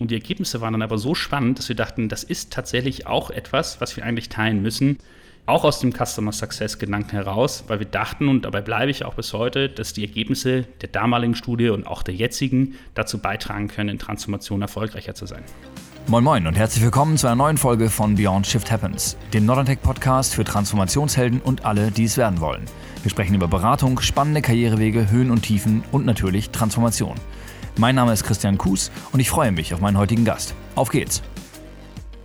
Und die Ergebnisse waren dann aber so spannend, dass wir dachten, das ist tatsächlich auch etwas, was wir eigentlich teilen müssen. Auch aus dem Customer Success Gedanken heraus, weil wir dachten, und dabei bleibe ich auch bis heute, dass die Ergebnisse der damaligen Studie und auch der jetzigen dazu beitragen können, in Transformation erfolgreicher zu sein. Moin Moin und herzlich willkommen zu einer neuen Folge von Beyond Shift Happens, dem Northern Tech Podcast für Transformationshelden und alle, die es werden wollen. Wir sprechen über Beratung, spannende Karrierewege, Höhen und Tiefen und natürlich Transformation. Mein Name ist Christian Kuhs und ich freue mich auf meinen heutigen Gast. Auf geht's!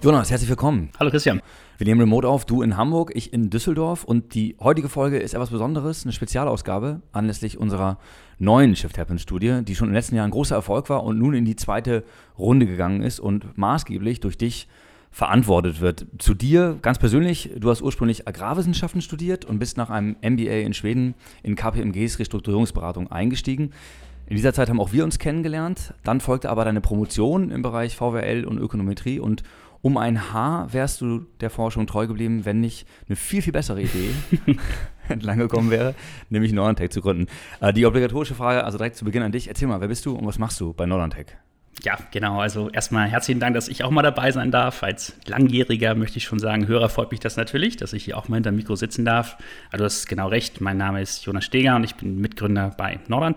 Jonas, herzlich willkommen. Hallo Christian. Wir nehmen remote auf, du in Hamburg, ich in Düsseldorf und die heutige Folge ist etwas Besonderes, eine Spezialausgabe anlässlich unserer neuen Shift Happens Studie, die schon im letzten Jahr ein großer Erfolg war und nun in die zweite Runde gegangen ist und maßgeblich durch dich verantwortet wird. Zu dir ganz persönlich, du hast ursprünglich Agrarwissenschaften studiert und bist nach einem MBA in Schweden in KPMGs Restrukturierungsberatung eingestiegen. In dieser Zeit haben auch wir uns kennengelernt. Dann folgte aber deine Promotion im Bereich VWL und Ökonometrie und um ein Haar wärst du der Forschung treu geblieben, wenn nicht eine viel, viel bessere Idee entlang gekommen wäre, nämlich Northern zu gründen. Äh, die obligatorische Frage, also direkt zu Beginn an dich. Erzähl mal, wer bist du und was machst du bei Northern Ja, genau. Also erstmal herzlichen Dank, dass ich auch mal dabei sein darf. Als Langjähriger möchte ich schon sagen, Hörer freut mich das natürlich, dass ich hier auch mal hinter dem Mikro sitzen darf. Also du hast genau recht. Mein Name ist Jonas Steger und ich bin Mitgründer bei Northern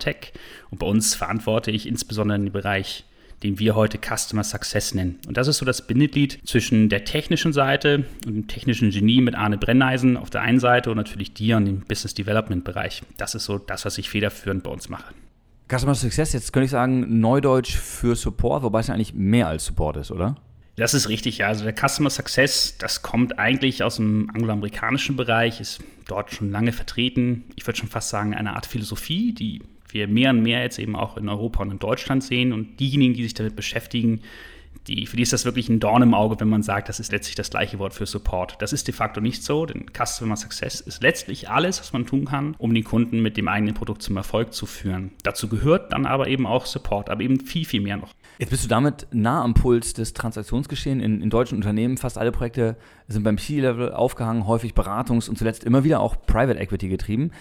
Und bei uns verantworte ich insbesondere den Bereich den wir heute Customer Success nennen. Und das ist so das Bindeglied zwischen der technischen Seite und dem technischen Genie mit Arne Brenneisen auf der einen Seite und natürlich dir und dem Business Development Bereich. Das ist so das, was ich federführend bei uns mache. Customer Success, jetzt könnte ich sagen, Neudeutsch für Support, wobei es ja eigentlich mehr als Support ist, oder? Das ist richtig, ja. Also der Customer Success, das kommt eigentlich aus dem angloamerikanischen Bereich, ist dort schon lange vertreten. Ich würde schon fast sagen, eine Art Philosophie, die wir mehr und mehr jetzt eben auch in Europa und in Deutschland sehen. Und diejenigen, die sich damit beschäftigen, die, für die ist das wirklich ein Dorn im Auge, wenn man sagt, das ist letztlich das gleiche Wort für Support. Das ist de facto nicht so, denn Customer Success ist letztlich alles, was man tun kann, um den Kunden mit dem eigenen Produkt zum Erfolg zu führen. Dazu gehört dann aber eben auch Support, aber eben viel, viel mehr noch. Jetzt bist du damit nah am Puls des Transaktionsgeschehens in, in deutschen Unternehmen. Fast alle Projekte sind beim C-Level aufgehangen, häufig Beratungs- und zuletzt immer wieder auch Private Equity getrieben.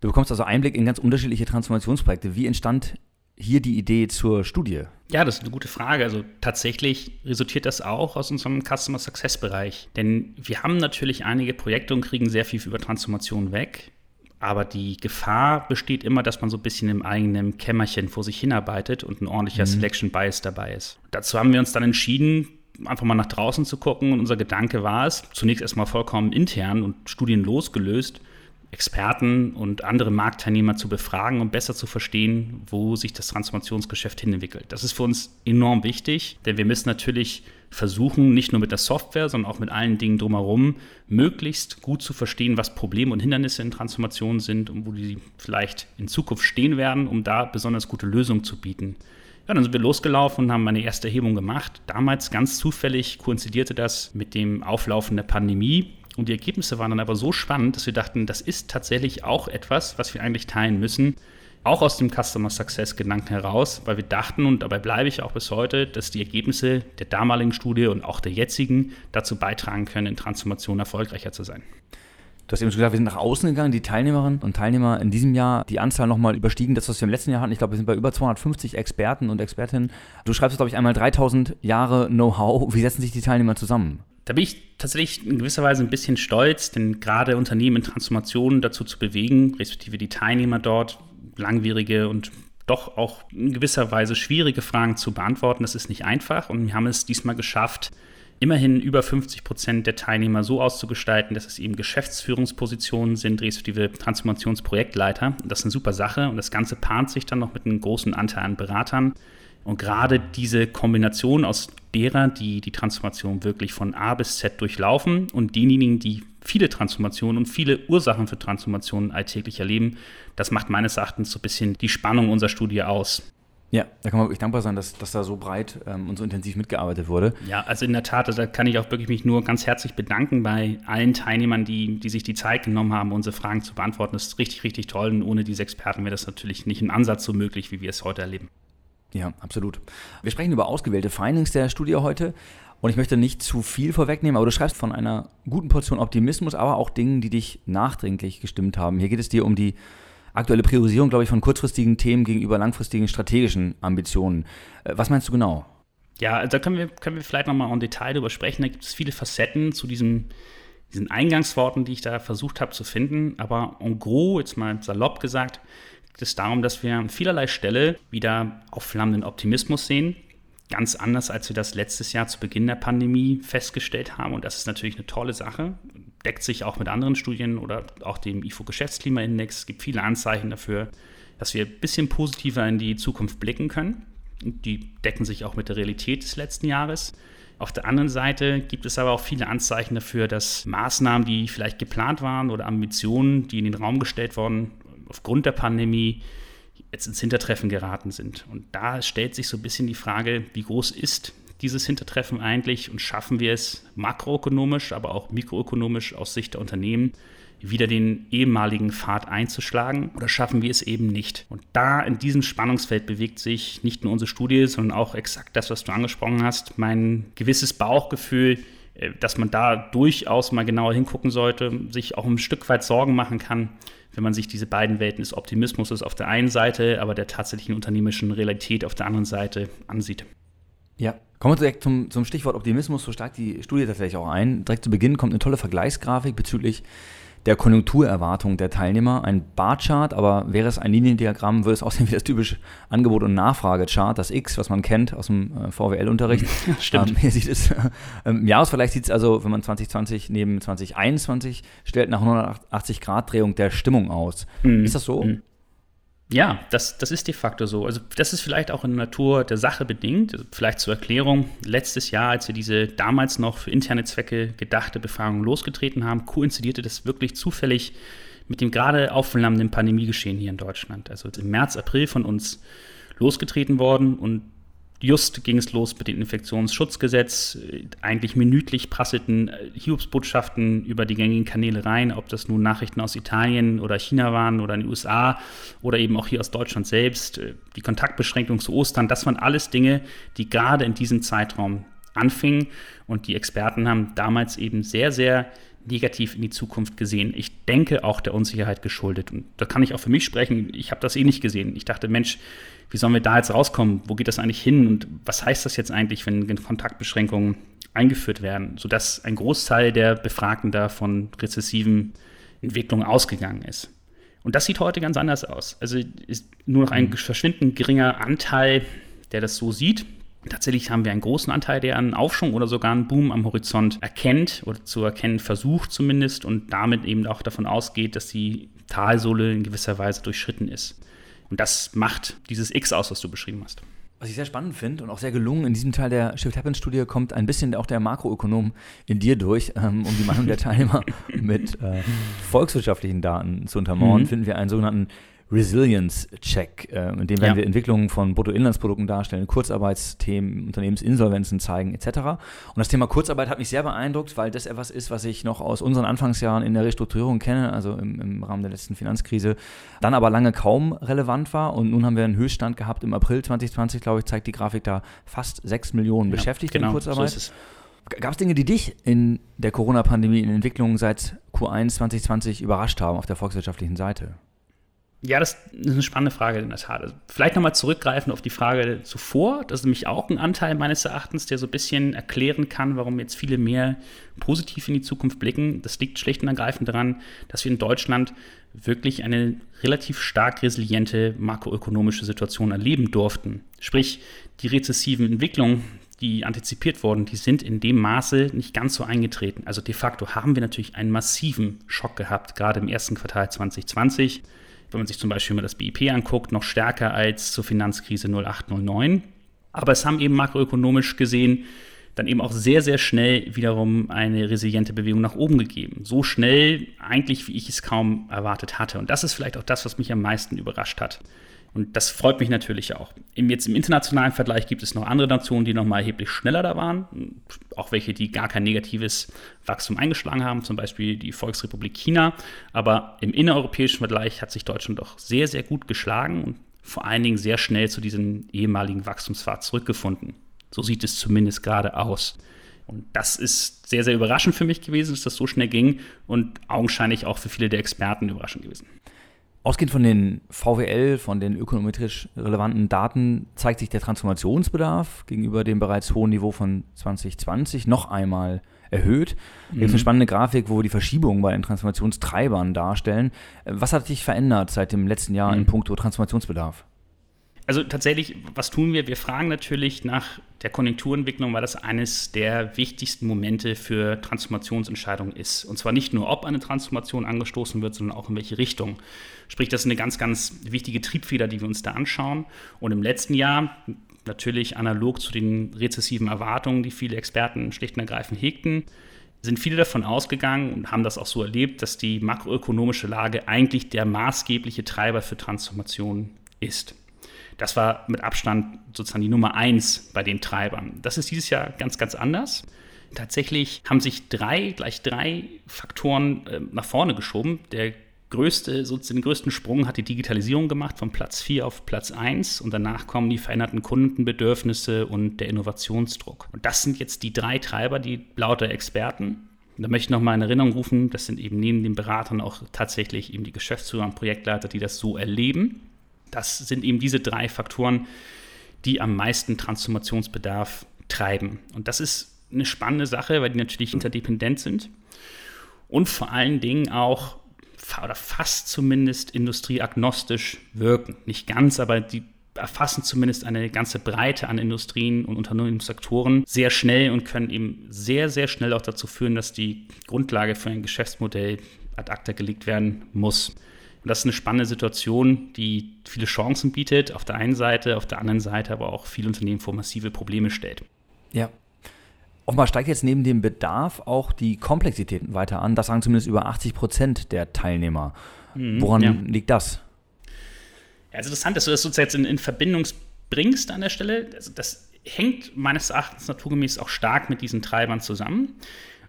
Du bekommst also Einblick in ganz unterschiedliche Transformationsprojekte. Wie entstand hier die Idee zur Studie? Ja, das ist eine gute Frage. Also tatsächlich resultiert das auch aus unserem Customer Success Bereich. Denn wir haben natürlich einige Projekte und kriegen sehr viel über Transformation weg. Aber die Gefahr besteht immer, dass man so ein bisschen im eigenen Kämmerchen vor sich hinarbeitet und ein ordentlicher mhm. Selection Bias dabei ist. Dazu haben wir uns dann entschieden, einfach mal nach draußen zu gucken. Und unser Gedanke war es, zunächst erstmal vollkommen intern und studienlos gelöst, Experten und andere Marktteilnehmer zu befragen, um besser zu verstehen, wo sich das Transformationsgeschäft hinentwickelt. Das ist für uns enorm wichtig, denn wir müssen natürlich versuchen, nicht nur mit der Software, sondern auch mit allen Dingen drumherum, möglichst gut zu verstehen, was Probleme und Hindernisse in Transformationen sind und wo die vielleicht in Zukunft stehen werden, um da besonders gute Lösungen zu bieten. Ja, dann sind wir losgelaufen und haben eine erste Erhebung gemacht. Damals ganz zufällig koinzidierte das mit dem Auflaufen der Pandemie und die Ergebnisse waren dann aber so spannend, dass wir dachten, das ist tatsächlich auch etwas, was wir eigentlich teilen müssen. Auch aus dem Customer Success Gedanken heraus, weil wir dachten, und dabei bleibe ich auch bis heute, dass die Ergebnisse der damaligen Studie und auch der jetzigen dazu beitragen können, in Transformation erfolgreicher zu sein. Du hast eben schon gesagt, wir sind nach außen gegangen, die Teilnehmerinnen und Teilnehmer in diesem Jahr, die Anzahl nochmal überstiegen, das, was wir im letzten Jahr hatten. Ich glaube, wir sind bei über 250 Experten und Expertinnen. Du schreibst, glaube ich, einmal 3000 Jahre Know-how. Wie setzen sich die Teilnehmer zusammen? Da bin ich tatsächlich in gewisser Weise ein bisschen stolz, denn gerade Unternehmen in Transformationen dazu zu bewegen, respektive die Teilnehmer dort, langwierige und doch auch in gewisser Weise schwierige Fragen zu beantworten, das ist nicht einfach. Und wir haben es diesmal geschafft, immerhin über 50 Prozent der Teilnehmer so auszugestalten, dass es eben Geschäftsführungspositionen sind, respektive Transformationsprojektleiter. Das ist eine super Sache und das Ganze paart sich dann noch mit einem großen Anteil an Beratern. Und gerade diese Kombination aus derer, die die Transformation wirklich von A bis Z durchlaufen und denjenigen, die viele Transformationen und viele Ursachen für Transformationen alltäglich erleben, das macht meines Erachtens so ein bisschen die Spannung unserer Studie aus. Ja, da kann man wirklich dankbar sein, dass, dass da so breit ähm, und so intensiv mitgearbeitet wurde. Ja, also in der Tat, da kann ich auch wirklich mich nur ganz herzlich bedanken bei allen Teilnehmern, die, die sich die Zeit genommen haben, unsere Fragen zu beantworten. Das ist richtig, richtig toll und ohne diese Experten wäre das natürlich nicht im Ansatz so möglich, wie wir es heute erleben. Ja, absolut. Wir sprechen über ausgewählte Findings der Studie heute. Und ich möchte nicht zu viel vorwegnehmen, aber du schreibst von einer guten Portion Optimismus, aber auch Dingen, die dich nachdringlich gestimmt haben. Hier geht es dir um die aktuelle Priorisierung, glaube ich, von kurzfristigen Themen gegenüber langfristigen strategischen Ambitionen. Äh, was meinst du genau? Ja, da können wir, können wir vielleicht nochmal im Detail drüber sprechen. Da gibt es viele Facetten zu diesem, diesen Eingangsworten, die ich da versucht habe zu finden. Aber en gros, jetzt mal salopp gesagt, geht es darum, dass wir an vielerlei Stelle wieder aufflammenden Optimismus sehen. Ganz anders, als wir das letztes Jahr zu Beginn der Pandemie festgestellt haben. Und das ist natürlich eine tolle Sache. Deckt sich auch mit anderen Studien oder auch dem IFO-Geschäftsklimaindex. Es gibt viele Anzeichen dafür, dass wir ein bisschen positiver in die Zukunft blicken können. Die decken sich auch mit der Realität des letzten Jahres. Auf der anderen Seite gibt es aber auch viele Anzeichen dafür, dass Maßnahmen, die vielleicht geplant waren oder Ambitionen, die in den Raum gestellt wurden, aufgrund der Pandemie jetzt ins Hintertreffen geraten sind. Und da stellt sich so ein bisschen die Frage, wie groß ist dieses Hintertreffen eigentlich und schaffen wir es makroökonomisch, aber auch mikroökonomisch aus Sicht der Unternehmen, wieder den ehemaligen Pfad einzuschlagen oder schaffen wir es eben nicht? Und da in diesem Spannungsfeld bewegt sich nicht nur unsere Studie, sondern auch exakt das, was du angesprochen hast, mein gewisses Bauchgefühl, dass man da durchaus mal genauer hingucken sollte, sich auch ein Stück weit Sorgen machen kann, wenn man sich diese beiden Welten des Optimismus auf der einen Seite, aber der tatsächlichen unternehmerischen Realität auf der anderen Seite ansieht. Ja, Kommen wir direkt zum, zum Stichwort Optimismus, so stark die Studie tatsächlich auch ein. Direkt zu Beginn kommt eine tolle Vergleichsgrafik bezüglich der Konjunkturerwartung der Teilnehmer. Ein Barchart, aber wäre es ein Liniendiagramm, würde es aussehen wie das typische Angebot- und Nachfragechart, das X, was man kennt aus dem äh, VWL-Unterricht. Stimmt. Ähm, hier sieht es, äh, im Jahresvergleich sieht es also, wenn man 2020 neben 2021 stellt, nach 180 Grad Drehung der Stimmung aus. Mhm. Ist das so? Mhm. Ja, das, das ist de facto so. Also das ist vielleicht auch in der Natur der Sache bedingt. Also vielleicht zur Erklärung, letztes Jahr, als wir diese damals noch für interne Zwecke gedachte Befragung losgetreten haben, koinzidierte das wirklich zufällig mit dem gerade aufflammenden Pandemiegeschehen hier in Deutschland. Also im März, April von uns losgetreten worden und Just ging es los mit dem Infektionsschutzgesetz. Eigentlich minütlich prasselten äh, Hiobsbotschaften über die gängigen Kanäle rein, ob das nun Nachrichten aus Italien oder China waren oder in den USA oder eben auch hier aus Deutschland selbst. Äh, die Kontaktbeschränkung zu Ostern, das waren alles Dinge, die gerade in diesem Zeitraum anfingen. Und die Experten haben damals eben sehr, sehr negativ in die Zukunft gesehen. Ich denke auch der Unsicherheit geschuldet. Und da kann ich auch für mich sprechen. Ich habe das eh nicht gesehen. Ich dachte, Mensch, wie sollen wir da jetzt rauskommen? Wo geht das eigentlich hin? Und was heißt das jetzt eigentlich, wenn Kontaktbeschränkungen eingeführt werden, sodass ein Großteil der Befragten da von rezessiven Entwicklungen ausgegangen ist? Und das sieht heute ganz anders aus. Also ist nur noch ein mhm. verschwindend geringer Anteil, der das so sieht. Tatsächlich haben wir einen großen Anteil, der einen Aufschwung oder sogar einen Boom am Horizont erkennt oder zu erkennen versucht zumindest und damit eben auch davon ausgeht, dass die Talsohle in gewisser Weise durchschritten ist. Und das macht dieses X aus, was du beschrieben hast. Was ich sehr spannend finde und auch sehr gelungen, in diesem Teil der Shift Happens Studie kommt ein bisschen auch der Makroökonom in dir durch, ähm, um die Meinung der Teilnehmer mit äh, volkswirtschaftlichen Daten zu untermauern, mhm. finden wir einen sogenannten Resilience-Check, äh, in dem werden ja. wir Entwicklungen von Bruttoinlandsprodukten darstellen, Kurzarbeitsthemen, Unternehmensinsolvenzen zeigen etc. Und das Thema Kurzarbeit hat mich sehr beeindruckt, weil das etwas ist, was ich noch aus unseren Anfangsjahren in der Restrukturierung kenne, also im, im Rahmen der letzten Finanzkrise, dann aber lange kaum relevant war. Und nun haben wir einen Höchststand gehabt im April 2020, glaube ich, zeigt die Grafik da fast 6 Millionen ja, Beschäftigte genau, in Kurzarbeit. So Gab es Dinge, die dich in der Corona-Pandemie in Entwicklungen seit Q1 2020 überrascht haben auf der volkswirtschaftlichen Seite? Ja, das ist eine spannende Frage in der Tat. Also vielleicht nochmal zurückgreifen auf die Frage zuvor. Das ist nämlich auch ein Anteil meines Erachtens, der so ein bisschen erklären kann, warum jetzt viele mehr positiv in die Zukunft blicken. Das liegt schlicht und ergreifend daran, dass wir in Deutschland wirklich eine relativ stark resiliente makroökonomische Situation erleben durften. Sprich, die rezessiven Entwicklungen, die antizipiert wurden, die sind in dem Maße nicht ganz so eingetreten. Also de facto haben wir natürlich einen massiven Schock gehabt, gerade im ersten Quartal 2020 wenn man sich zum Beispiel mal das BIP anguckt, noch stärker als zur Finanzkrise 0809. Aber es haben eben makroökonomisch gesehen dann eben auch sehr, sehr schnell wiederum eine resiliente Bewegung nach oben gegeben. So schnell eigentlich, wie ich es kaum erwartet hatte. Und das ist vielleicht auch das, was mich am meisten überrascht hat. Und das freut mich natürlich auch. Jetzt im internationalen Vergleich gibt es noch andere Nationen, die noch mal erheblich schneller da waren. Auch welche, die gar kein negatives Wachstum eingeschlagen haben, zum Beispiel die Volksrepublik China. Aber im innereuropäischen Vergleich hat sich Deutschland doch sehr, sehr gut geschlagen und vor allen Dingen sehr schnell zu diesem ehemaligen Wachstumspfad zurückgefunden. So sieht es zumindest gerade aus. Und das ist sehr, sehr überraschend für mich gewesen, dass das so schnell ging und augenscheinlich auch für viele der Experten überraschend gewesen. Ausgehend von den VWL, von den ökonometrisch relevanten Daten, zeigt sich der Transformationsbedarf gegenüber dem bereits hohen Niveau von 2020 noch einmal erhöht. Da gibt es eine spannende Grafik, wo wir die Verschiebungen bei den Transformationstreibern darstellen. Was hat sich verändert seit dem letzten Jahr mhm. in puncto Transformationsbedarf? Also tatsächlich, was tun wir? Wir fragen natürlich nach der Konjunkturentwicklung, weil das eines der wichtigsten Momente für Transformationsentscheidungen ist. Und zwar nicht nur, ob eine Transformation angestoßen wird, sondern auch in welche Richtung. Sprich, das ist eine ganz, ganz wichtige Triebfeder, die wir uns da anschauen. Und im letzten Jahr, natürlich analog zu den rezessiven Erwartungen, die viele Experten schlicht und ergreifend hegten, sind viele davon ausgegangen und haben das auch so erlebt, dass die makroökonomische Lage eigentlich der maßgebliche Treiber für Transformation ist. Das war mit Abstand sozusagen die Nummer eins bei den Treibern. Das ist dieses Jahr ganz, ganz anders. Tatsächlich haben sich drei, gleich drei Faktoren äh, nach vorne geschoben. Der größte, sozusagen den größten Sprung hat die Digitalisierung gemacht, von Platz 4 auf Platz 1 und danach kommen die veränderten Kundenbedürfnisse und der Innovationsdruck. Und das sind jetzt die drei Treiber, die lauter Experten. Und da möchte ich nochmal in Erinnerung rufen, das sind eben neben den Beratern auch tatsächlich eben die Geschäftsführer und Projektleiter, die das so erleben. Das sind eben diese drei Faktoren, die am meisten Transformationsbedarf treiben. Und das ist eine spannende Sache, weil die natürlich interdependent sind und vor allen Dingen auch oder fast zumindest industrieagnostisch wirken. Nicht ganz, aber die erfassen zumindest eine ganze Breite an Industrien und Unternehmenssektoren sehr schnell und können eben sehr, sehr schnell auch dazu führen, dass die Grundlage für ein Geschäftsmodell ad acta gelegt werden muss. Und das ist eine spannende Situation, die viele Chancen bietet, auf der einen Seite, auf der anderen Seite aber auch viele Unternehmen vor massive Probleme stellt. Ja. Offenbar steigt jetzt neben dem Bedarf auch die Komplexität weiter an. Das sagen zumindest über 80 Prozent der Teilnehmer. Mhm, Woran ja. liegt das? Ja, also interessant, dass du das sozusagen jetzt in, in Verbindung bringst an der Stelle. Also das hängt meines Erachtens naturgemäß auch stark mit diesen Treibern zusammen.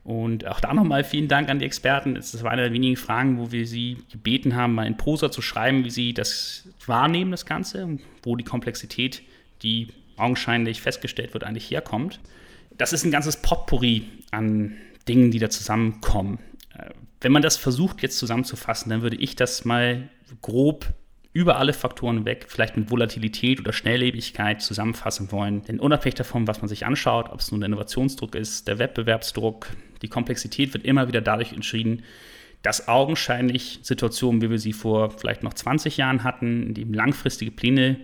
Und auch da nochmal vielen Dank an die Experten. Das war eine der wenigen Fragen, wo wir sie gebeten haben, mal in Prosa zu schreiben, wie sie das wahrnehmen, das Ganze, wo die Komplexität, die augenscheinlich festgestellt wird, eigentlich herkommt. Das ist ein ganzes Potpourri an Dingen, die da zusammenkommen. Äh, wenn man das versucht jetzt zusammenzufassen, dann würde ich das mal grob über alle Faktoren weg, vielleicht mit Volatilität oder Schnelllebigkeit zusammenfassen wollen. Denn unabhängig davon, was man sich anschaut, ob es nun der Innovationsdruck ist, der Wettbewerbsdruck, die Komplexität wird immer wieder dadurch entschieden, dass augenscheinlich Situationen, wie wir sie vor vielleicht noch 20 Jahren hatten, in denen langfristige Pläne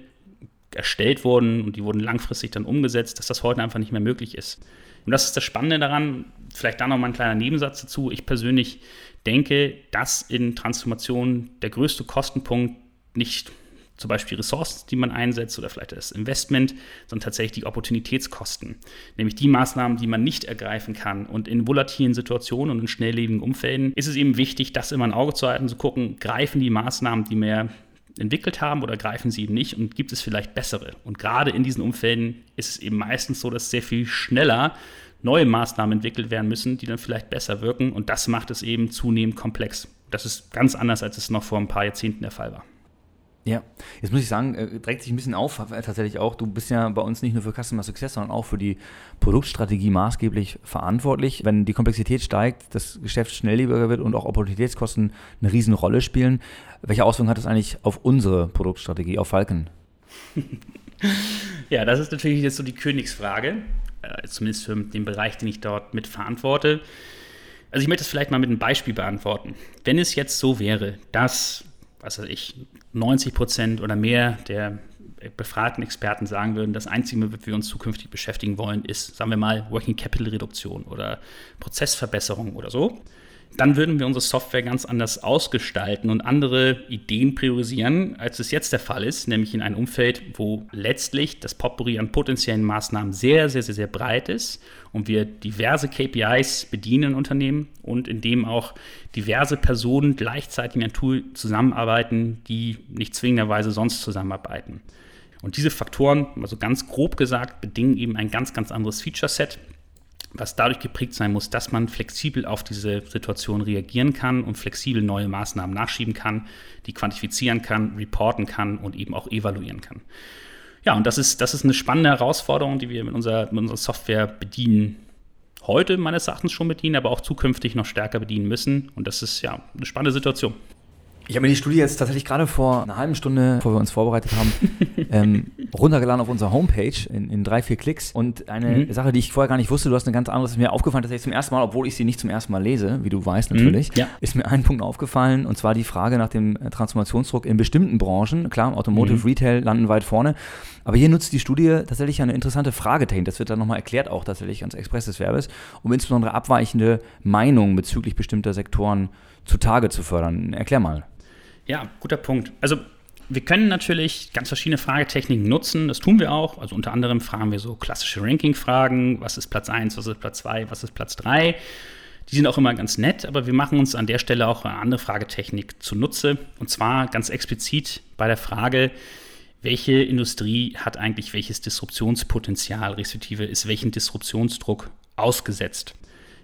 erstellt wurden und die wurden langfristig dann umgesetzt, dass das heute einfach nicht mehr möglich ist. Und das ist das Spannende daran, vielleicht da noch mal ein kleiner Nebensatz dazu. Ich persönlich denke, dass in Transformation der größte Kostenpunkt nicht zum Beispiel Ressourcen, die man einsetzt oder vielleicht das Investment, sondern tatsächlich die Opportunitätskosten, nämlich die Maßnahmen, die man nicht ergreifen kann. Und in volatilen Situationen und in schnelllebigen Umfelden ist es eben wichtig, das immer ein Auge zu halten, zu gucken, greifen die Maßnahmen, die wir entwickelt haben oder greifen sie eben nicht und gibt es vielleicht bessere. Und gerade in diesen Umfelden ist es eben meistens so, dass sehr viel schneller neue Maßnahmen entwickelt werden müssen, die dann vielleicht besser wirken. Und das macht es eben zunehmend komplex. Das ist ganz anders, als es noch vor ein paar Jahrzehnten der Fall war. Ja, jetzt muss ich sagen, äh, trägt sich ein bisschen auf, äh, tatsächlich auch. Du bist ja bei uns nicht nur für Customer Success, sondern auch für die Produktstrategie maßgeblich verantwortlich. Wenn die Komplexität steigt, das Geschäft schnelllebiger wird und auch Opportunitätskosten eine Riesenrolle spielen, welche Auswirkungen hat das eigentlich auf unsere Produktstrategie, auf Falken? ja, das ist natürlich jetzt so die Königsfrage, äh, zumindest für den Bereich, den ich dort mit verantworte. Also ich möchte es vielleicht mal mit einem Beispiel beantworten. Wenn es jetzt so wäre, dass was weiß ich, 90 Prozent oder mehr der befragten Experten sagen würden, das Einzige, womit wir uns zukünftig beschäftigen wollen, ist, sagen wir mal, Working Capital Reduktion oder Prozessverbesserung oder so dann würden wir unsere Software ganz anders ausgestalten und andere Ideen priorisieren, als es jetzt der Fall ist, nämlich in einem Umfeld, wo letztlich das Potpourri an potenziellen Maßnahmen sehr, sehr, sehr, sehr breit ist und wir diverse KPIs bedienen in Unternehmen und in dem auch diverse Personen gleichzeitig in einem Tool zusammenarbeiten, die nicht zwingenderweise sonst zusammenarbeiten. Und diese Faktoren, also ganz grob gesagt, bedingen eben ein ganz, ganz anderes Feature-Set, was dadurch geprägt sein muss, dass man flexibel auf diese Situation reagieren kann und flexibel neue Maßnahmen nachschieben kann, die quantifizieren kann, reporten kann und eben auch evaluieren kann. Ja, und das ist, das ist eine spannende Herausforderung, die wir mit unserer, mit unserer Software bedienen. Heute meines Erachtens schon bedienen, aber auch zukünftig noch stärker bedienen müssen. Und das ist ja eine spannende Situation. Ich habe mir die Studie jetzt tatsächlich gerade vor einer halben Stunde, bevor wir uns vorbereitet haben, ähm, runtergeladen auf unserer Homepage in, in, drei, vier Klicks. Und eine mhm. Sache, die ich vorher gar nicht wusste, du hast eine ganz andere, ist mir aufgefallen, dass ich zum ersten Mal, obwohl ich sie nicht zum ersten Mal lese, wie du weißt natürlich, mhm, ja. ist mir ein Punkt aufgefallen und zwar die Frage nach dem äh, Transformationsdruck in bestimmten Branchen. Klar, Automotive, mhm. Retail landen weit vorne. Aber hier nutzt die Studie tatsächlich eine interessante Fragetechnik. Das wird dann nochmal erklärt, auch tatsächlich ganz Express des Verbes, um insbesondere abweichende Meinungen bezüglich bestimmter Sektoren zutage zu fördern. Erklär mal. Ja, guter Punkt. Also wir können natürlich ganz verschiedene Fragetechniken nutzen, das tun wir auch. Also unter anderem fragen wir so klassische Ranking-Fragen, was ist Platz 1, was ist Platz 2, was ist Platz 3. Die sind auch immer ganz nett, aber wir machen uns an der Stelle auch eine andere Fragetechnik zunutze. Und zwar ganz explizit bei der Frage, welche Industrie hat eigentlich welches Disruptionspotenzial, respektive ist welchen Disruptionsdruck ausgesetzt.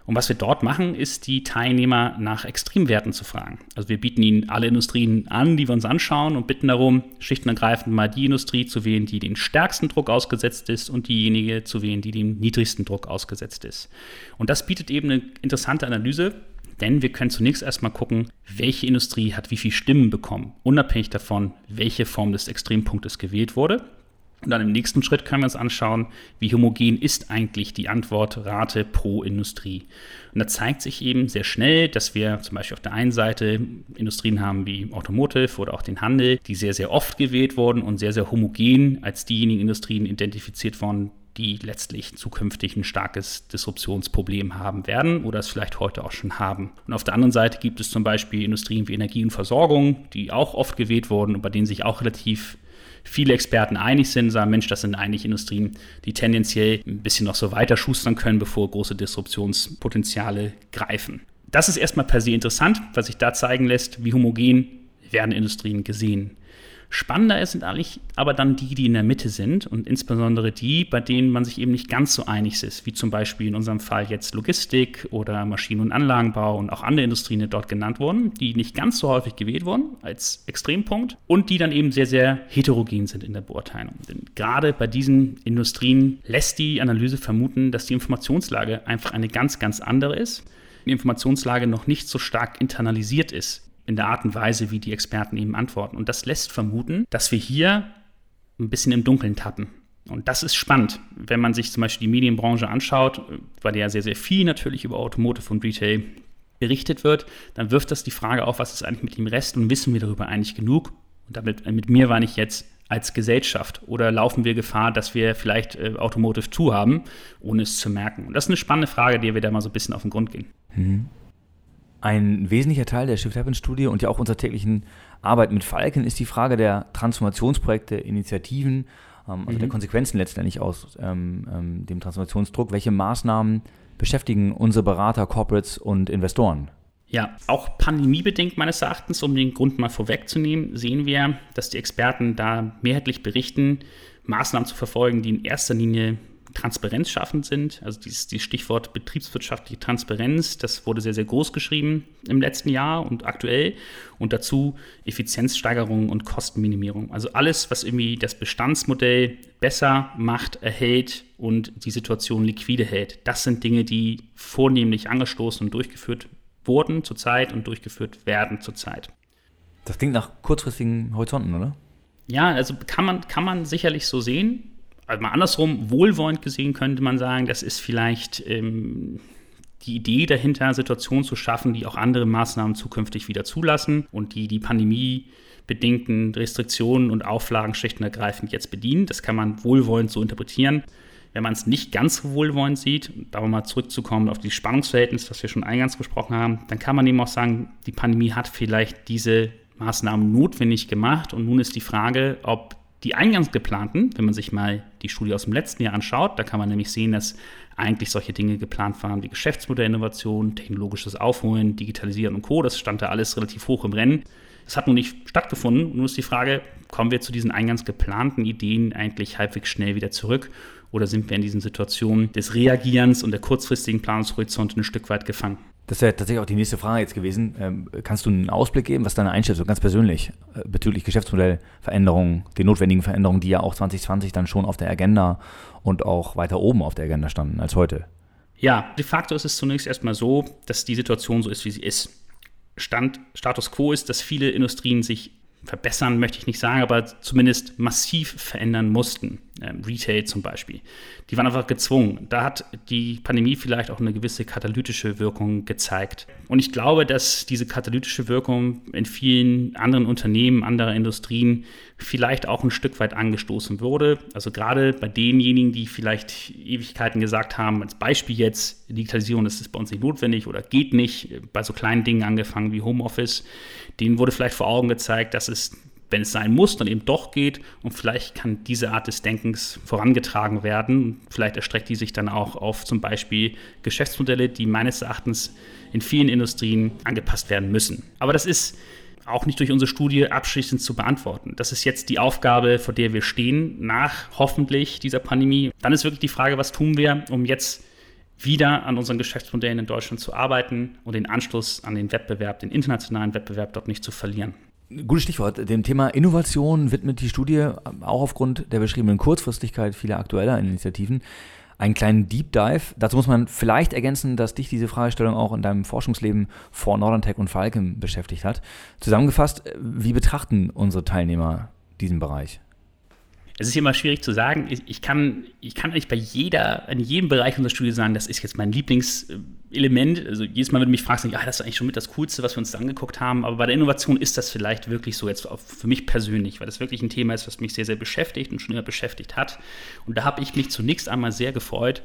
Und was wir dort machen, ist die Teilnehmer nach Extremwerten zu fragen. Also wir bieten ihnen alle Industrien an, die wir uns anschauen und bitten darum, schichtenergreifend mal die Industrie zu wählen, die den stärksten Druck ausgesetzt ist und diejenige zu wählen, die dem niedrigsten Druck ausgesetzt ist. Und das bietet eben eine interessante Analyse, denn wir können zunächst erstmal gucken, welche Industrie hat wie viele Stimmen bekommen, unabhängig davon, welche Form des Extrempunktes gewählt wurde. Und dann im nächsten Schritt können wir uns anschauen, wie homogen ist eigentlich die Antwortrate pro Industrie. Und da zeigt sich eben sehr schnell, dass wir zum Beispiel auf der einen Seite Industrien haben wie Automotive oder auch den Handel, die sehr, sehr oft gewählt wurden und sehr, sehr homogen als diejenigen Industrien identifiziert wurden, die letztlich zukünftig ein starkes Disruptionsproblem haben werden oder es vielleicht heute auch schon haben. Und auf der anderen Seite gibt es zum Beispiel Industrien wie Energie und Versorgung, die auch oft gewählt wurden und bei denen sich auch relativ viele Experten einig sind, sagen, Mensch, das sind eigentlich Industrien, die tendenziell ein bisschen noch so weiter schustern können, bevor große Disruptionspotenziale greifen. Das ist erstmal per se interessant, was sich da zeigen lässt, wie homogen werden Industrien gesehen. Spannender sind eigentlich aber dann die, die in der Mitte sind und insbesondere die, bei denen man sich eben nicht ganz so einig ist, wie zum Beispiel in unserem Fall jetzt Logistik oder Maschinen- und Anlagenbau und auch andere Industrien, die dort genannt wurden, die nicht ganz so häufig gewählt wurden als Extrempunkt und die dann eben sehr, sehr heterogen sind in der Beurteilung. Denn gerade bei diesen Industrien lässt die Analyse vermuten, dass die Informationslage einfach eine ganz, ganz andere ist. Die Informationslage noch nicht so stark internalisiert ist in der Art und Weise, wie die Experten eben antworten. Und das lässt vermuten, dass wir hier ein bisschen im Dunkeln tappen. Und das ist spannend, wenn man sich zum Beispiel die Medienbranche anschaut, weil ja sehr, sehr viel natürlich über Automotive und Retail berichtet wird, dann wirft das die Frage auf, was ist eigentlich mit dem Rest und wissen wir darüber eigentlich genug? Und damit mit mir war ich jetzt als Gesellschaft oder laufen wir Gefahr, dass wir vielleicht äh, Automotive 2 haben, ohne es zu merken? Und das ist eine spannende Frage, der wir da mal so ein bisschen auf den Grund gehen. Mhm. Ein wesentlicher Teil der Shift Happens Studie und ja auch unserer täglichen Arbeit mit Falken ist die Frage der Transformationsprojekte, Initiativen, ähm, also mhm. der Konsequenzen letztendlich aus ähm, ähm, dem Transformationsdruck. Welche Maßnahmen beschäftigen unsere Berater, Corporates und Investoren? Ja, auch pandemiebedingt meines Erachtens, um den Grund mal vorwegzunehmen, sehen wir, dass die Experten da mehrheitlich berichten, Maßnahmen zu verfolgen, die in erster Linie transparenzschaffend sind. Also dieses, dieses Stichwort betriebswirtschaftliche Transparenz, das wurde sehr, sehr groß geschrieben im letzten Jahr und aktuell. Und dazu Effizienzsteigerung und Kostenminimierung. Also alles, was irgendwie das Bestandsmodell besser macht, erhält und die Situation liquide hält. Das sind Dinge, die vornehmlich angestoßen und durchgeführt wurden zurzeit und durchgeführt werden zurzeit. Das klingt nach kurzfristigen Horizonten, oder? Ja, also kann man, kann man sicherlich so sehen also mal andersrum, wohlwollend gesehen könnte man sagen, das ist vielleicht ähm, die Idee dahinter, Situationen zu schaffen, die auch andere Maßnahmen zukünftig wieder zulassen und die die Pandemie bedingten Restriktionen und Auflagen schlicht und ergreifend jetzt bedienen. Das kann man wohlwollend so interpretieren. Wenn man es nicht ganz so wohlwollend sieht, da mal zurückzukommen auf die Spannungsverhältnis, was wir schon eingangs besprochen haben, dann kann man eben auch sagen, die Pandemie hat vielleicht diese Maßnahmen notwendig gemacht und nun ist die Frage, ob die eingangs geplanten, wenn man sich mal die Studie aus dem letzten Jahr anschaut, da kann man nämlich sehen, dass eigentlich solche Dinge geplant waren wie Geschäftsmodellinnovation, technologisches Aufholen, Digitalisieren und Co. Das stand da alles relativ hoch im Rennen. Das hat nun nicht stattgefunden. Nun ist die Frage, kommen wir zu diesen eingangs geplanten Ideen eigentlich halbwegs schnell wieder zurück oder sind wir in diesen Situationen des Reagierens und der kurzfristigen Planungshorizonte ein Stück weit gefangen? Das wäre tatsächlich auch die nächste Frage jetzt gewesen. Ähm, kannst du einen Ausblick geben, was deine Einschätzung ganz persönlich äh, bezüglich Geschäftsmodellveränderungen, den notwendigen Veränderungen, die ja auch 2020 dann schon auf der Agenda und auch weiter oben auf der Agenda standen als heute? Ja, de facto ist es zunächst erstmal so, dass die Situation so ist, wie sie ist. Stand, Status quo ist, dass viele Industrien sich verbessern, möchte ich nicht sagen, aber zumindest massiv verändern mussten. Ähm, Retail zum Beispiel. Die waren einfach gezwungen. Da hat die Pandemie vielleicht auch eine gewisse katalytische Wirkung gezeigt. Und ich glaube, dass diese katalytische Wirkung in vielen anderen Unternehmen, anderer Industrien vielleicht auch ein Stück weit angestoßen wurde. Also gerade bei denjenigen, die vielleicht Ewigkeiten gesagt haben, als Beispiel jetzt, Digitalisierung das ist bei uns nicht notwendig oder geht nicht, bei so kleinen Dingen angefangen wie Homeoffice, denen wurde vielleicht vor Augen gezeigt, dass es wenn es sein muss, dann eben doch geht. Und vielleicht kann diese Art des Denkens vorangetragen werden. Vielleicht erstreckt die sich dann auch auf zum Beispiel Geschäftsmodelle, die meines Erachtens in vielen Industrien angepasst werden müssen. Aber das ist auch nicht durch unsere Studie abschließend zu beantworten. Das ist jetzt die Aufgabe, vor der wir stehen, nach hoffentlich dieser Pandemie. Dann ist wirklich die Frage, was tun wir, um jetzt wieder an unseren Geschäftsmodellen in Deutschland zu arbeiten und den Anschluss an den Wettbewerb, den internationalen Wettbewerb dort nicht zu verlieren. Gutes Stichwort. Dem Thema Innovation widmet die Studie auch aufgrund der beschriebenen Kurzfristigkeit vieler aktueller Initiativen einen kleinen Deep Dive. Dazu muss man vielleicht ergänzen, dass dich diese Fragestellung auch in deinem Forschungsleben vor Northern Tech und Falcon beschäftigt hat. Zusammengefasst, wie betrachten unsere Teilnehmer diesen Bereich? Es ist immer schwierig zu sagen. Ich, ich, kann, ich kann eigentlich bei jeder, in jedem Bereich unserer Studie sagen, das ist jetzt mein Lieblingselement. Also jedes Mal, wenn du mich fragst, ja, das ist eigentlich schon mit das Coolste, was wir uns angeguckt haben. Aber bei der Innovation ist das vielleicht wirklich so jetzt für mich persönlich, weil das wirklich ein Thema ist, was mich sehr, sehr beschäftigt und schon immer beschäftigt hat. Und da habe ich mich zunächst einmal sehr gefreut,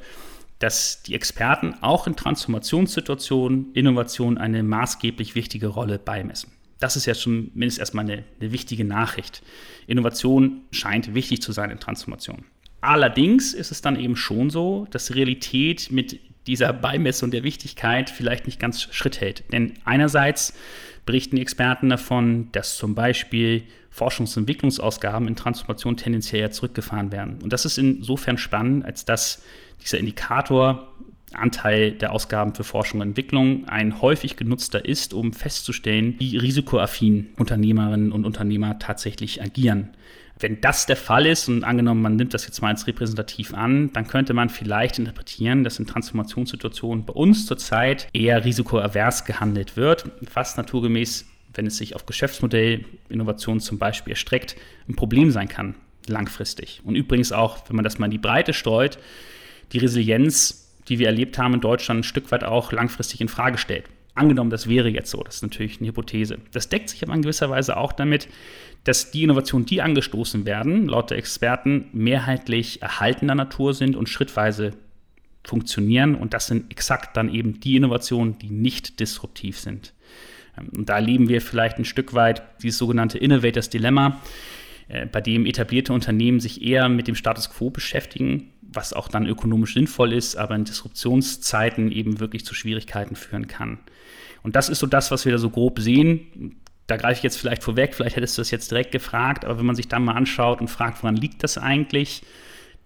dass die Experten auch in Transformationssituationen Innovation eine maßgeblich wichtige Rolle beimessen. Das ist ja mindestens erstmal eine, eine wichtige Nachricht. Innovation scheint wichtig zu sein in Transformation. Allerdings ist es dann eben schon so, dass die Realität mit dieser Beimessung der Wichtigkeit vielleicht nicht ganz Schritt hält. Denn einerseits berichten Experten davon, dass zum Beispiel Forschungs- und Entwicklungsausgaben in Transformation tendenziell zurückgefahren werden. Und das ist insofern spannend, als dass dieser Indikator Anteil der Ausgaben für Forschung und Entwicklung ein häufig genutzter ist, um festzustellen, wie risikoaffin Unternehmerinnen und Unternehmer tatsächlich agieren. Wenn das der Fall ist und angenommen, man nimmt das jetzt mal als repräsentativ an, dann könnte man vielleicht interpretieren, dass in Transformationssituationen bei uns zurzeit eher risikoavers gehandelt wird, was naturgemäß, wenn es sich auf Geschäftsmodellinnovationen zum Beispiel erstreckt, ein Problem sein kann, langfristig. Und übrigens auch, wenn man das mal in die Breite streut, die Resilienz die wir erlebt haben in Deutschland, ein Stück weit auch langfristig in Frage stellt. Angenommen, das wäre jetzt so, das ist natürlich eine Hypothese. Das deckt sich aber in gewisser Weise auch damit, dass die Innovationen, die angestoßen werden, laut der Experten mehrheitlich erhaltener Natur sind und schrittweise funktionieren. Und das sind exakt dann eben die Innovationen, die nicht disruptiv sind. Und da erleben wir vielleicht ein Stück weit dieses sogenannte Innovators Dilemma, äh, bei dem etablierte Unternehmen sich eher mit dem Status quo beschäftigen was auch dann ökonomisch sinnvoll ist, aber in Disruptionszeiten eben wirklich zu Schwierigkeiten führen kann. Und das ist so das, was wir da so grob sehen. Da greife ich jetzt vielleicht vorweg, vielleicht hättest du das jetzt direkt gefragt, aber wenn man sich dann mal anschaut und fragt, woran liegt das eigentlich,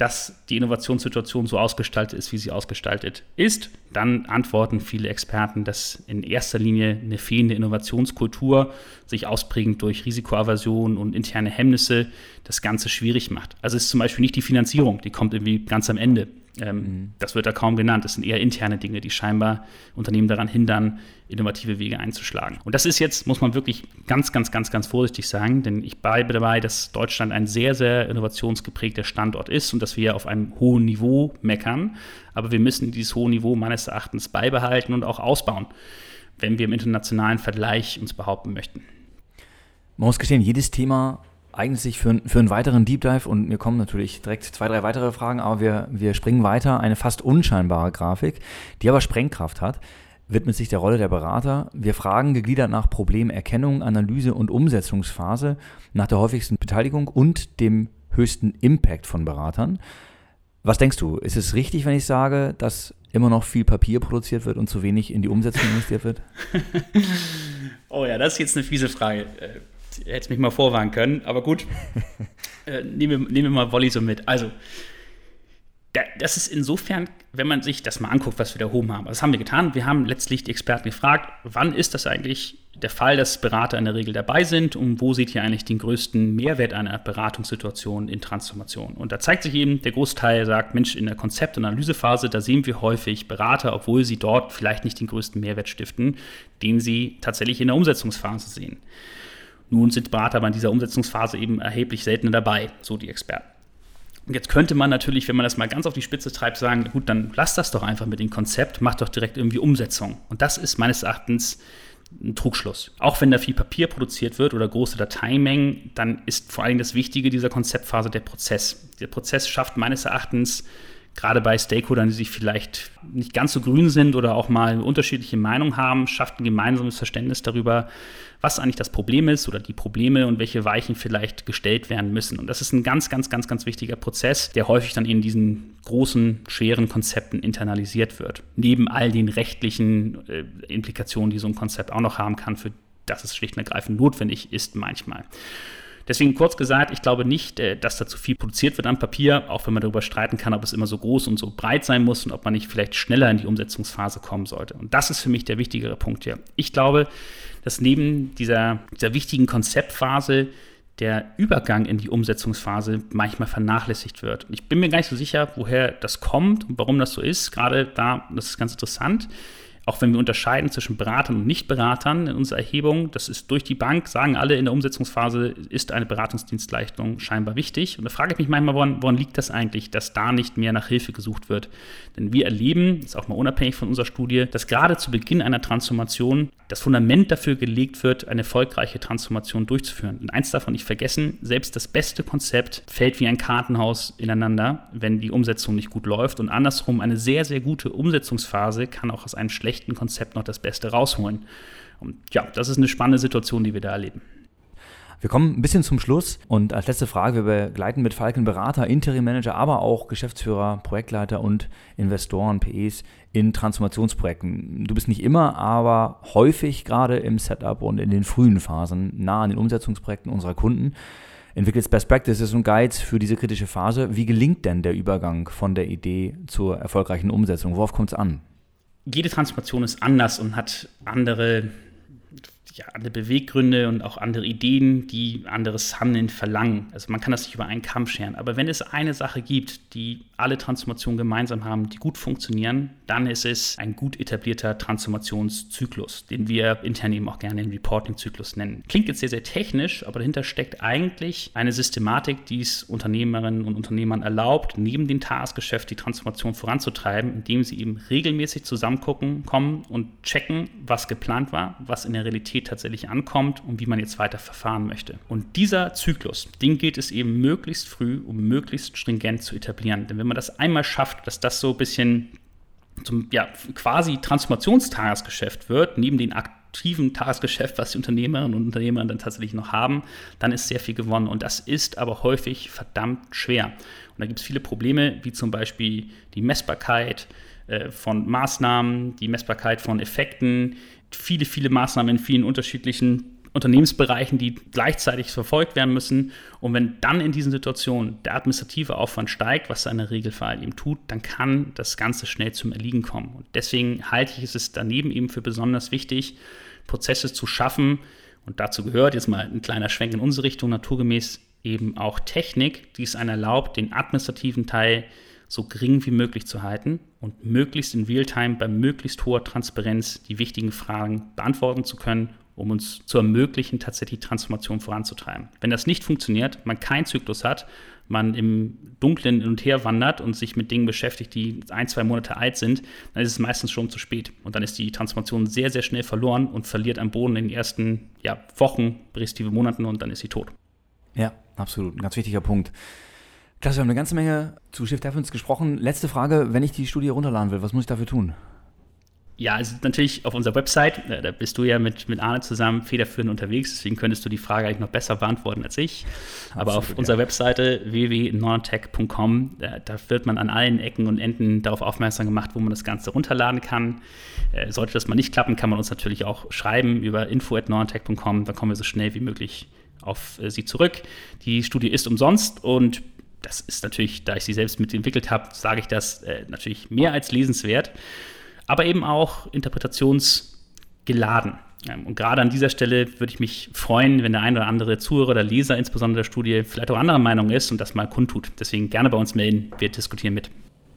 dass die Innovationssituation so ausgestaltet ist, wie sie ausgestaltet ist, dann antworten viele Experten, dass in erster Linie eine fehlende Innovationskultur sich ausprägend durch Risikoaversion und interne Hemmnisse das Ganze schwierig macht. Also ist zum Beispiel nicht die Finanzierung, die kommt irgendwie ganz am Ende. Ähm, mhm. Das wird da kaum genannt. Das sind eher interne Dinge, die scheinbar Unternehmen daran hindern, innovative Wege einzuschlagen. Und das ist jetzt, muss man wirklich ganz, ganz, ganz, ganz vorsichtig sagen, denn ich bleibe dabei, dass Deutschland ein sehr, sehr innovationsgeprägter Standort ist und dass wir auf einem hohen Niveau meckern. Aber wir müssen dieses hohe Niveau meines Erachtens beibehalten und auch ausbauen, wenn wir im internationalen Vergleich uns behaupten möchten. Man muss gestehen, jedes Thema eignet sich für, für einen weiteren Deep Dive und mir kommen natürlich direkt zwei, drei weitere Fragen, aber wir, wir springen weiter. Eine fast unscheinbare Grafik, die aber Sprengkraft hat, widmet sich der Rolle der Berater. Wir fragen gegliedert nach Problemerkennung, Analyse und Umsetzungsphase, nach der häufigsten Beteiligung und dem höchsten Impact von Beratern. Was denkst du? Ist es richtig, wenn ich sage, dass immer noch viel Papier produziert wird und zu wenig in die Umsetzung investiert wird? oh ja, das ist jetzt eine fiese Frage. Hätte mich mal vorwarnen können, aber gut. äh, nehmen, wir, nehmen wir mal Wolli so mit. Also, da, das ist insofern, wenn man sich das mal anguckt, was wir da oben haben. Das haben wir getan. Wir haben letztlich die Experten gefragt, wann ist das eigentlich der Fall, dass Berater in der Regel dabei sind und wo seht ihr eigentlich den größten Mehrwert einer Beratungssituation in Transformation? Und da zeigt sich eben, der Großteil sagt, Mensch, in der Konzept- und Analysephase, da sehen wir häufig Berater, obwohl sie dort vielleicht nicht den größten Mehrwert stiften, den sie tatsächlich in der Umsetzungsphase sehen. Nun sind Berater aber in dieser Umsetzungsphase eben erheblich seltener dabei, so die Experten. Und jetzt könnte man natürlich, wenn man das mal ganz auf die Spitze treibt, sagen, gut, dann lass das doch einfach mit dem Konzept, mach doch direkt irgendwie Umsetzung. Und das ist meines Erachtens ein Trugschluss. Auch wenn da viel Papier produziert wird oder große Dateimengen, dann ist vor allem das Wichtige dieser Konzeptphase der Prozess. Der Prozess schafft meines Erachtens gerade bei Stakeholdern, die sich vielleicht nicht ganz so grün sind oder auch mal unterschiedliche Meinungen haben, schafft ein gemeinsames Verständnis darüber, was eigentlich das Problem ist oder die Probleme und welche Weichen vielleicht gestellt werden müssen. Und das ist ein ganz, ganz, ganz, ganz wichtiger Prozess, der häufig dann in diesen großen, schweren Konzepten internalisiert wird. Neben all den rechtlichen äh, Implikationen, die so ein Konzept auch noch haben kann, für das es schlicht und ergreifend notwendig ist manchmal. Deswegen kurz gesagt, ich glaube nicht, äh, dass da zu viel produziert wird am Papier, auch wenn man darüber streiten kann, ob es immer so groß und so breit sein muss und ob man nicht vielleicht schneller in die Umsetzungsphase kommen sollte. Und das ist für mich der wichtigere Punkt hier. Ich glaube, dass neben dieser, dieser wichtigen Konzeptphase der Übergang in die Umsetzungsphase manchmal vernachlässigt wird. Ich bin mir gar nicht so sicher, woher das kommt und warum das so ist. Gerade da, das ist ganz interessant auch wenn wir unterscheiden zwischen Beratern und Nichtberatern in unserer Erhebung, das ist durch die Bank, sagen alle in der Umsetzungsphase, ist eine Beratungsdienstleistung scheinbar wichtig. Und da frage ich mich manchmal, woran, woran liegt das eigentlich, dass da nicht mehr nach Hilfe gesucht wird? Denn wir erleben, ist auch mal unabhängig von unserer Studie, dass gerade zu Beginn einer Transformation das Fundament dafür gelegt wird, eine erfolgreiche Transformation durchzuführen. Und eins davon nicht vergessen, selbst das beste Konzept fällt wie ein Kartenhaus ineinander, wenn die Umsetzung nicht gut läuft. Und andersrum, eine sehr, sehr gute Umsetzungsphase kann auch aus einem schlechten schlechten Konzept noch das Beste rausholen. Und ja, das ist eine spannende Situation, die wir da erleben. Wir kommen ein bisschen zum Schluss und als letzte Frage, wir begleiten mit Falken Berater, Interim Manager, aber auch Geschäftsführer, Projektleiter und Investoren, PEs in Transformationsprojekten. Du bist nicht immer, aber häufig gerade im Setup und in den frühen Phasen nah an den Umsetzungsprojekten unserer Kunden. Entwickelst Best Practices und Guides für diese kritische Phase. Wie gelingt denn der Übergang von der Idee zur erfolgreichen Umsetzung? Worauf kommt es an? Jede Transformation ist anders und hat andere ja, andere Beweggründe und auch andere Ideen, die anderes Handeln verlangen. Also man kann das nicht über einen Kamm scheren. Aber wenn es eine Sache gibt, die alle Transformationen gemeinsam haben, die gut funktionieren, dann ist es ein gut etablierter Transformationszyklus, den wir intern eben auch gerne den Reporting-Zyklus nennen. Klingt jetzt sehr, sehr technisch, aber dahinter steckt eigentlich eine Systematik, die es Unternehmerinnen und Unternehmern erlaubt, neben dem Tagesgeschäft die Transformation voranzutreiben, indem sie eben regelmäßig zusammengucken, kommen und checken, was geplant war, was in der Realität Realität tatsächlich ankommt und wie man jetzt weiter verfahren möchte. Und dieser Zyklus, den geht es eben möglichst früh, um möglichst stringent zu etablieren. Denn wenn man das einmal schafft, dass das so ein bisschen zum ja, quasi Transformationstagesgeschäft wird, neben den aktiven Tagesgeschäft, was die Unternehmerinnen und Unternehmer dann tatsächlich noch haben, dann ist sehr viel gewonnen. Und das ist aber häufig verdammt schwer. Und da gibt es viele Probleme, wie zum Beispiel die Messbarkeit äh, von Maßnahmen, die Messbarkeit von Effekten, viele, viele Maßnahmen in vielen unterschiedlichen Unternehmensbereichen, die gleichzeitig verfolgt werden müssen. Und wenn dann in diesen Situationen der administrative Aufwand steigt, was er in der Regelfall eben tut, dann kann das Ganze schnell zum Erliegen kommen. Und deswegen halte ich es daneben eben für besonders wichtig, Prozesse zu schaffen. Und dazu gehört jetzt mal ein kleiner Schwenk in unsere Richtung, naturgemäß eben auch Technik, die es einem erlaubt, den administrativen Teil so gering wie möglich zu halten und möglichst in Realtime bei möglichst hoher Transparenz die wichtigen Fragen beantworten zu können, um uns zu ermöglichen, tatsächlich Transformation voranzutreiben. Wenn das nicht funktioniert, man keinen Zyklus hat, man im Dunklen hin und her wandert und sich mit Dingen beschäftigt, die ein, zwei Monate alt sind, dann ist es meistens schon zu spät. Und dann ist die Transformation sehr, sehr schnell verloren und verliert am Boden in den ersten ja, Wochen, respektive Monaten und dann ist sie tot. Ja, absolut. Ein ganz wichtiger Punkt. Klasse, wir haben eine ganze Menge zu Shift Happens gesprochen. Letzte Frage, wenn ich die Studie runterladen will, was muss ich dafür tun? Ja, also natürlich auf unserer Website, äh, da bist du ja mit, mit Arne zusammen federführend unterwegs, deswegen könntest du die Frage eigentlich noch besser beantworten als ich. Aber Absolut, auf unserer Webseite www.nortech.com, da, da, wird man an allen Ecken und Enden darauf aufmerksam gemacht, wo man das Ganze runterladen kann. Äh, sollte das mal nicht klappen, kann man uns natürlich auch schreiben über info.nortech.com, da kommen wir so schnell wie möglich auf äh, sie zurück. Die Studie ist umsonst und das ist natürlich, da ich sie selbst mitentwickelt habe, sage ich das äh, natürlich mehr als lesenswert, aber eben auch interpretationsgeladen. Ähm, und gerade an dieser Stelle würde ich mich freuen, wenn der ein oder andere Zuhörer oder Leser insbesondere der Studie vielleicht auch anderer Meinung ist und das mal kundtut. Deswegen gerne bei uns melden, wir diskutieren mit.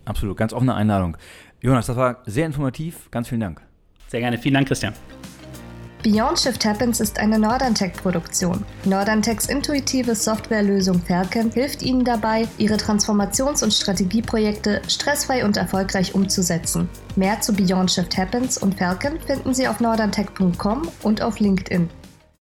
Absolut, ganz offene Einladung. Jonas, das war sehr informativ. Ganz vielen Dank. Sehr gerne. Vielen Dank, Christian. Beyond Shift Happens ist eine Norderntech-Produktion. Norderntechs intuitive Softwarelösung Falcon hilft Ihnen dabei, Ihre Transformations- und Strategieprojekte stressfrei und erfolgreich umzusetzen. Mehr zu Beyond Shift Happens und Falcon finden Sie auf norderntech.com und auf LinkedIn.